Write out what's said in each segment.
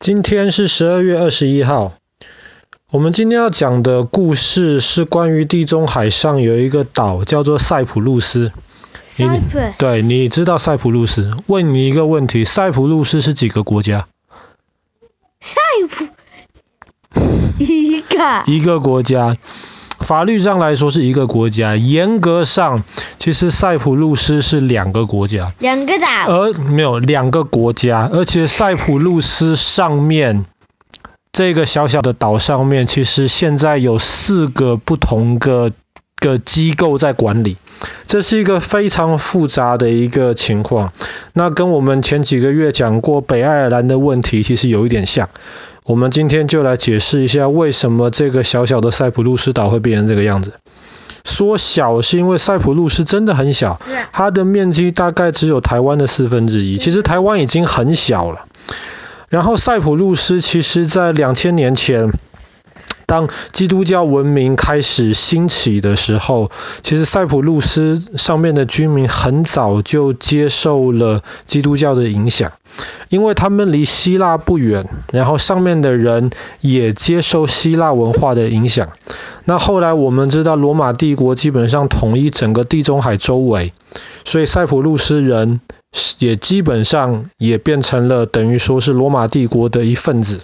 今天是十二月二十一号。我们今天要讲的故事是关于地中海上有一个岛叫做塞浦路斯。你对，你知道塞浦路斯？问你一个问题：塞浦路斯是几个国家？塞浦 一个一个国家。法律上来说是一个国家，严格上其实塞浦路斯是两个国家，两个岛，而没有两个国家，而且塞浦路斯上面这个小小的岛上面，其实现在有四个不同的个机构在管理，这是一个非常复杂的一个情况。那跟我们前几个月讲过北爱尔兰的问题，其实有一点像。我们今天就来解释一下，为什么这个小小的塞浦路斯岛会变成这个样子。说小是因为塞浦路斯真的很小，它的面积大概只有台湾的四分之一。其实台湾已经很小了。然后塞浦路斯其实在两千年前，当基督教文明开始兴起的时候，其实塞浦路斯上面的居民很早就接受了基督教的影响。因为他们离希腊不远，然后上面的人也接受希腊文化的影响。那后来我们知道罗马帝国基本上统一整个地中海周围，所以塞浦路斯人也基本上也变成了等于说是罗马帝国的一份子。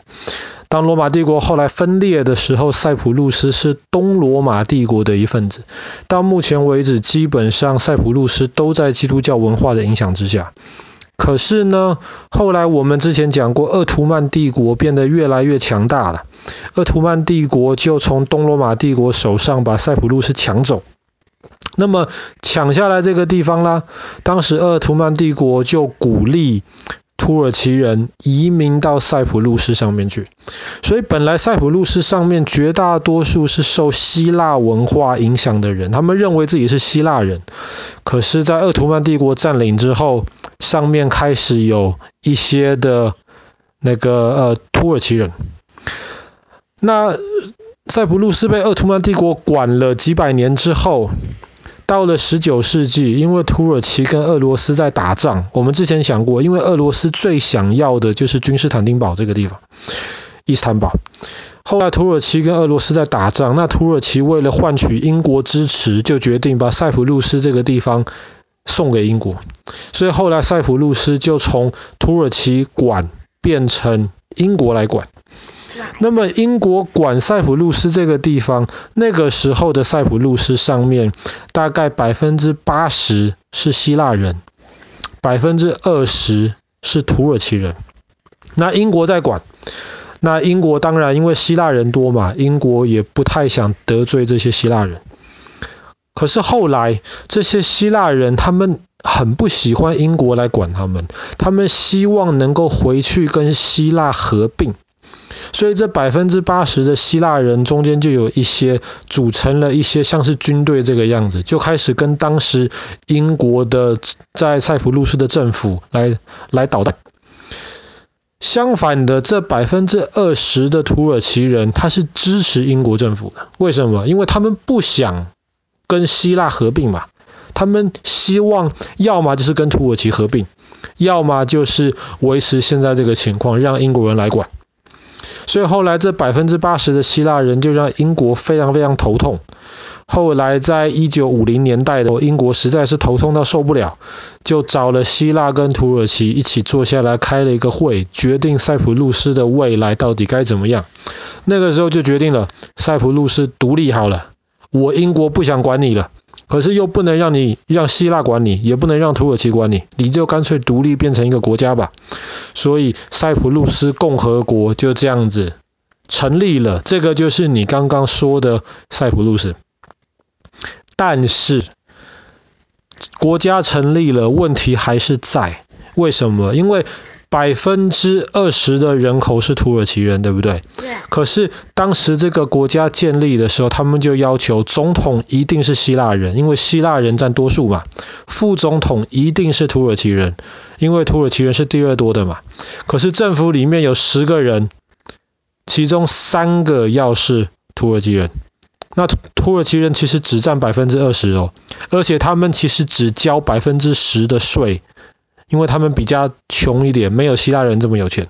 当罗马帝国后来分裂的时候，塞浦路斯是东罗马帝国的一份子。到目前为止，基本上塞浦路斯都在基督教文化的影响之下。可是呢，后来我们之前讲过，鄂图曼帝国变得越来越强大了。鄂图曼帝国就从东罗马帝国手上把塞浦路斯抢走。那么抢下来这个地方啦，当时鄂图曼帝国就鼓励土耳其人移民到塞浦路斯上面去。所以本来塞浦路斯上面绝大多数是受希腊文化影响的人，他们认为自己是希腊人。可是，在鄂图曼帝国占领之后，上面开始有一些的那个呃土耳其人。那塞浦路斯被鄂图曼帝国管了几百年之后，到了十九世纪，因为土耳其跟俄罗斯在打仗，我们之前讲过，因为俄罗斯最想要的就是君士坦丁堡这个地方，伊斯坦堡。后来土耳其跟俄罗斯在打仗，那土耳其为了换取英国支持，就决定把塞浦路斯这个地方送给英国。所以后来塞浦路斯就从土耳其管变成英国来管。那么英国管塞浦路斯这个地方，那个时候的塞浦路斯上面大概百分之八十是希腊人，百分之二十是土耳其人。那英国在管。那英国当然因为希腊人多嘛，英国也不太想得罪这些希腊人。可是后来这些希腊人他们很不喜欢英国来管他们，他们希望能够回去跟希腊合并。所以这百分之八十的希腊人中间就有一些组成了一些像是军队这个样子，就开始跟当时英国的在塞浦路斯的政府来来捣蛋。相反的，这百分之二十的土耳其人，他是支持英国政府的。为什么？因为他们不想跟希腊合并嘛。他们希望要么就是跟土耳其合并，要么就是维持现在这个情况，让英国人来管。所以后来这百分之八十的希腊人就让英国非常非常头痛。后来在一九五零年代的英国实在是头痛到受不了，就找了希腊跟土耳其一起坐下来开了一个会，决定塞浦路斯的未来到底该怎么样。那个时候就决定了，塞浦路斯独立好了，我英国不想管你了，可是又不能让你让希腊管你，也不能让土耳其管你，你就干脆独立变成一个国家吧。所以塞浦路斯共和国就这样子成立了，这个就是你刚刚说的塞浦路斯。但是国家成立了，问题还是在。为什么？因为百分之二十的人口是土耳其人，对不对？对。可是当时这个国家建立的时候，他们就要求总统一定是希腊人，因为希腊人占多数嘛。副总统一定是土耳其人，因为土耳其人是第二多的嘛。可是政府里面有十个人，其中三个要是土耳其人。那土耳其人其实只占百分之二十哦，而且他们其实只交百分之十的税，因为他们比较穷一点，没有希腊人这么有钱，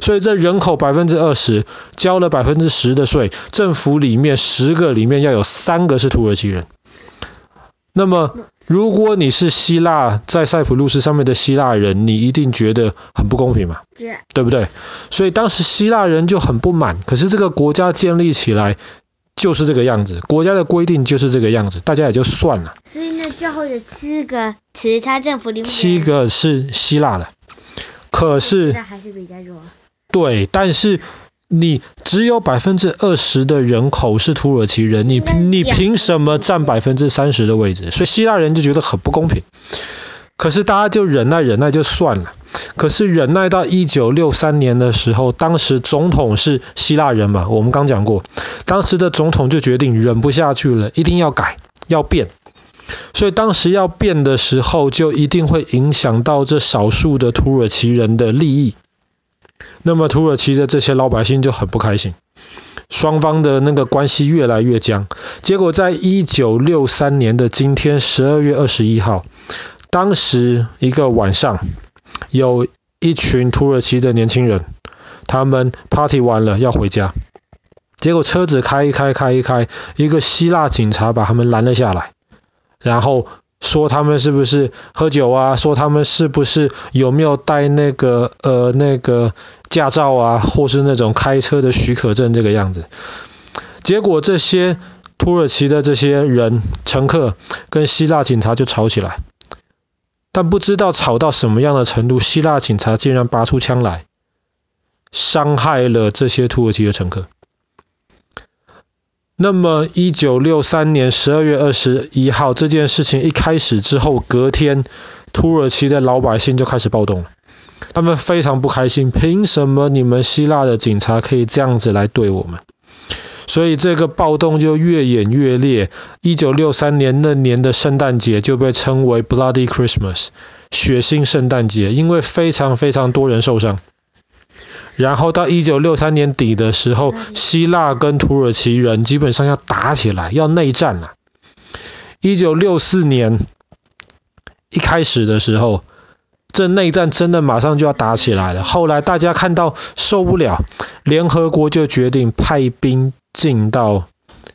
所以这人口百分之二十交了百分之十的税，政府里面十个里面要有三个是土耳其人。那么如果你是希腊在塞浦路斯上面的希腊人，你一定觉得很不公平嘛？对不对？所以当时希腊人就很不满。可是这个国家建立起来就是这个样子，国家的规定就是这个样子，大家也就算了。所以那最后的七个其他政府里面七个是希腊的，可是还是比较弱。对，但是你只有百分之二十的人口是土耳其人，你你凭什么占百分之三十的位置？所以希腊人就觉得很不公平。可是大家就忍耐忍耐就算了。可是忍耐到一九六三年的时候，当时总统是希腊人嘛，我们刚讲过，当时的总统就决定忍不下去了，一定要改，要变。所以当时要变的时候，就一定会影响到这少数的土耳其人的利益。那么土耳其的这些老百姓就很不开心，双方的那个关系越来越僵。结果在一九六三年的今天，十二月二十一号，当时一个晚上。有一群土耳其的年轻人，他们 party 完了要回家，结果车子开一开开一开，一个希腊警察把他们拦了下来，然后说他们是不是喝酒啊？说他们是不是有没有带那个呃那个驾照啊，或是那种开车的许可证这个样子？结果这些土耳其的这些人乘客跟希腊警察就吵起来。但不知道吵到什么样的程度，希腊警察竟然拔出枪来，伤害了这些土耳其的乘客。那么，一九六三年十二月二十一号这件事情一开始之后，隔天土耳其的老百姓就开始暴动了，他们非常不开心，凭什么你们希腊的警察可以这样子来对我们？所以这个暴动就越演越烈。一九六三年那年的圣诞节就被称为 Bloody Christmas，血腥圣诞节，因为非常非常多人受伤。然后到一九六三年底的时候，希腊跟土耳其人基本上要打起来，要内战了。一九六四年一开始的时候，这内战真的马上就要打起来了。后来大家看到受不了，联合国就决定派兵。进到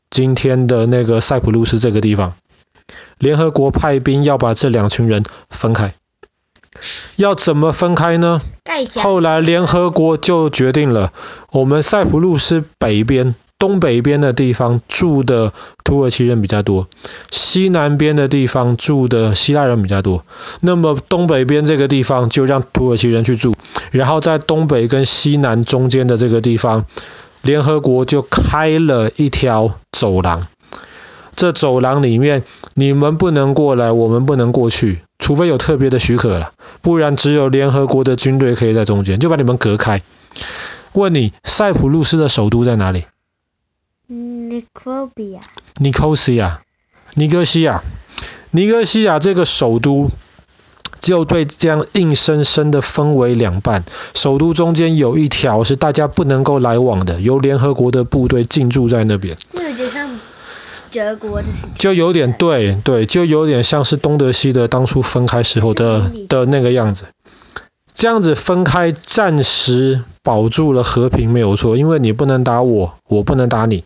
今天的那个塞浦路斯这个地方，联合国派兵要把这两群人分开。要怎么分开呢？后来联合国就决定了，我们塞浦路斯北边、东北边的地方住的土耳其人比较多，西南边的地方住的希腊人比较多。那么东北边这个地方就让土耳其人去住，然后在东北跟西南中间的这个地方。联合国就开了一条走廊，这走廊里面你们不能过来，我们不能过去，除非有特别的许可了，不然只有联合国的军队可以在中间，就把你们隔开。问你，塞浦路斯的首都在哪里？尼科比亚。尼科西亚，尼哥西亚，尼哥西亚这个首都。就被这样硬生生的分为两半，首都中间有一条是大家不能够来往的，由联合国的部队进驻在那边。就有点像德国的，就有点对对，就有点像是东德西德当初分开时候的的那个样子。这样子分开，暂时保住了和平没有错，因为你不能打我，我不能打你。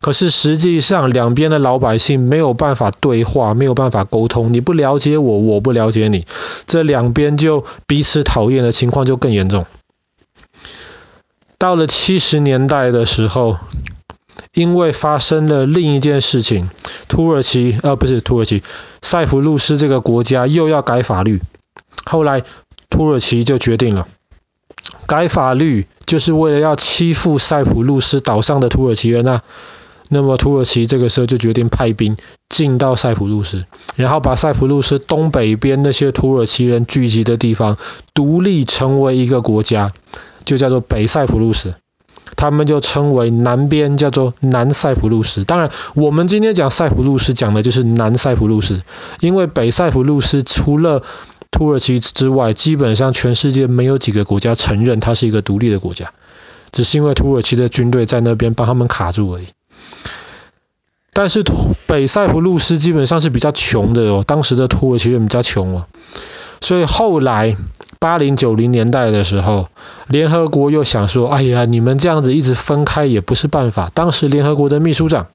可是实际上，两边的老百姓没有办法对话，没有办法沟通。你不了解我，我不了解你，这两边就彼此讨厌的情况就更严重。到了七十年代的时候，因为发生了另一件事情，土耳其呃不是土耳其，塞浦路斯这个国家又要改法律。后来土耳其就决定了，改法律就是为了要欺负塞浦路斯岛上的土耳其人啊。那么土耳其这个时候就决定派兵进到塞浦路斯，然后把塞浦路斯东北边那些土耳其人聚集的地方独立成为一个国家，就叫做北塞浦路斯。他们就称为南边叫做南塞浦路斯。当然，我们今天讲塞浦路斯讲的就是南塞浦路斯，因为北塞浦路斯除了土耳其之外，基本上全世界没有几个国家承认它是一个独立的国家，只是因为土耳其的军队在那边帮他们卡住而已。但是北塞浦路斯基本上是比较穷的哦，当时的土耳其人比较穷哦，所以后来八零九零年代的时候，联合国又想说，哎呀，你们这样子一直分开也不是办法。当时联合国的秘书长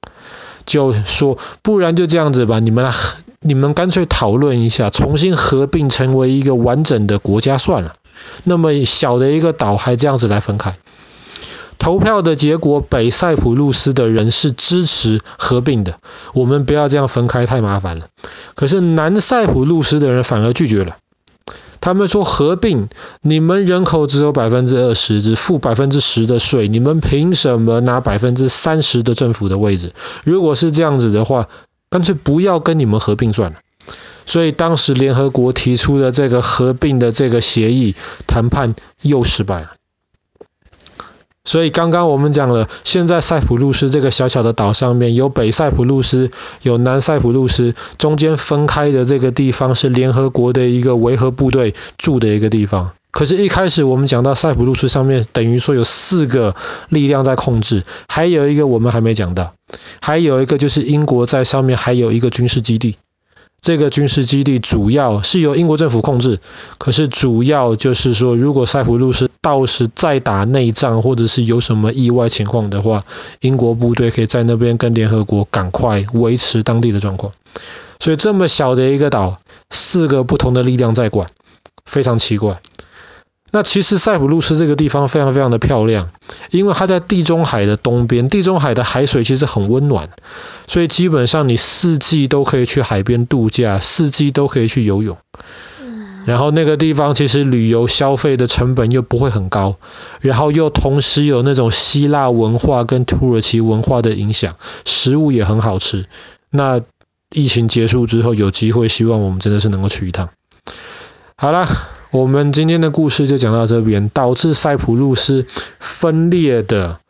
就说，不然就这样子吧，你们你们干脆讨论一下，重新合并成为一个完整的国家算了。那么小的一个岛还这样子来分开。投票的结果，北塞浦路斯的人是支持合并的。我们不要这样分开，太麻烦了。可是南塞浦路斯的人反而拒绝了。他们说合并，你们人口只有百分之二十，只付百分之十的税，你们凭什么拿百分之三十的政府的位置？如果是这样子的话，干脆不要跟你们合并算了。所以当时联合国提出的这个合并的这个协议谈判又失败了。所以刚刚我们讲了，现在塞浦路斯这个小小的岛上面有北塞浦路斯，有南塞浦路斯，中间分开的这个地方是联合国的一个维和部队住的一个地方。可是，一开始我们讲到塞浦路斯上面，等于说有四个力量在控制，还有一个我们还没讲到，还有一个就是英国在上面还有一个军事基地。这个军事基地主要是由英国政府控制，可是主要就是说，如果塞浦路斯到时再打内战，或者是有什么意外情况的话，英国部队可以在那边跟联合国赶快维持当地的状况。所以这么小的一个岛，四个不同的力量在管，非常奇怪。那其实塞浦路斯这个地方非常非常的漂亮，因为它在地中海的东边，地中海的海水其实很温暖，所以基本上你四季都可以去海边度假，四季都可以去游泳。然后那个地方其实旅游消费的成本又不会很高，然后又同时有那种希腊文化跟土耳其文化的影响，食物也很好吃。那疫情结束之后有机会，希望我们真的是能够去一趟。好了。我们今天的故事就讲到这边。导致塞浦路斯分裂的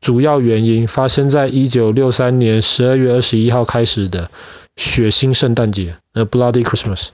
主要原因，发生在一九六三年十二月二十一号开始的血腥圣诞节，A Bloody Christmas。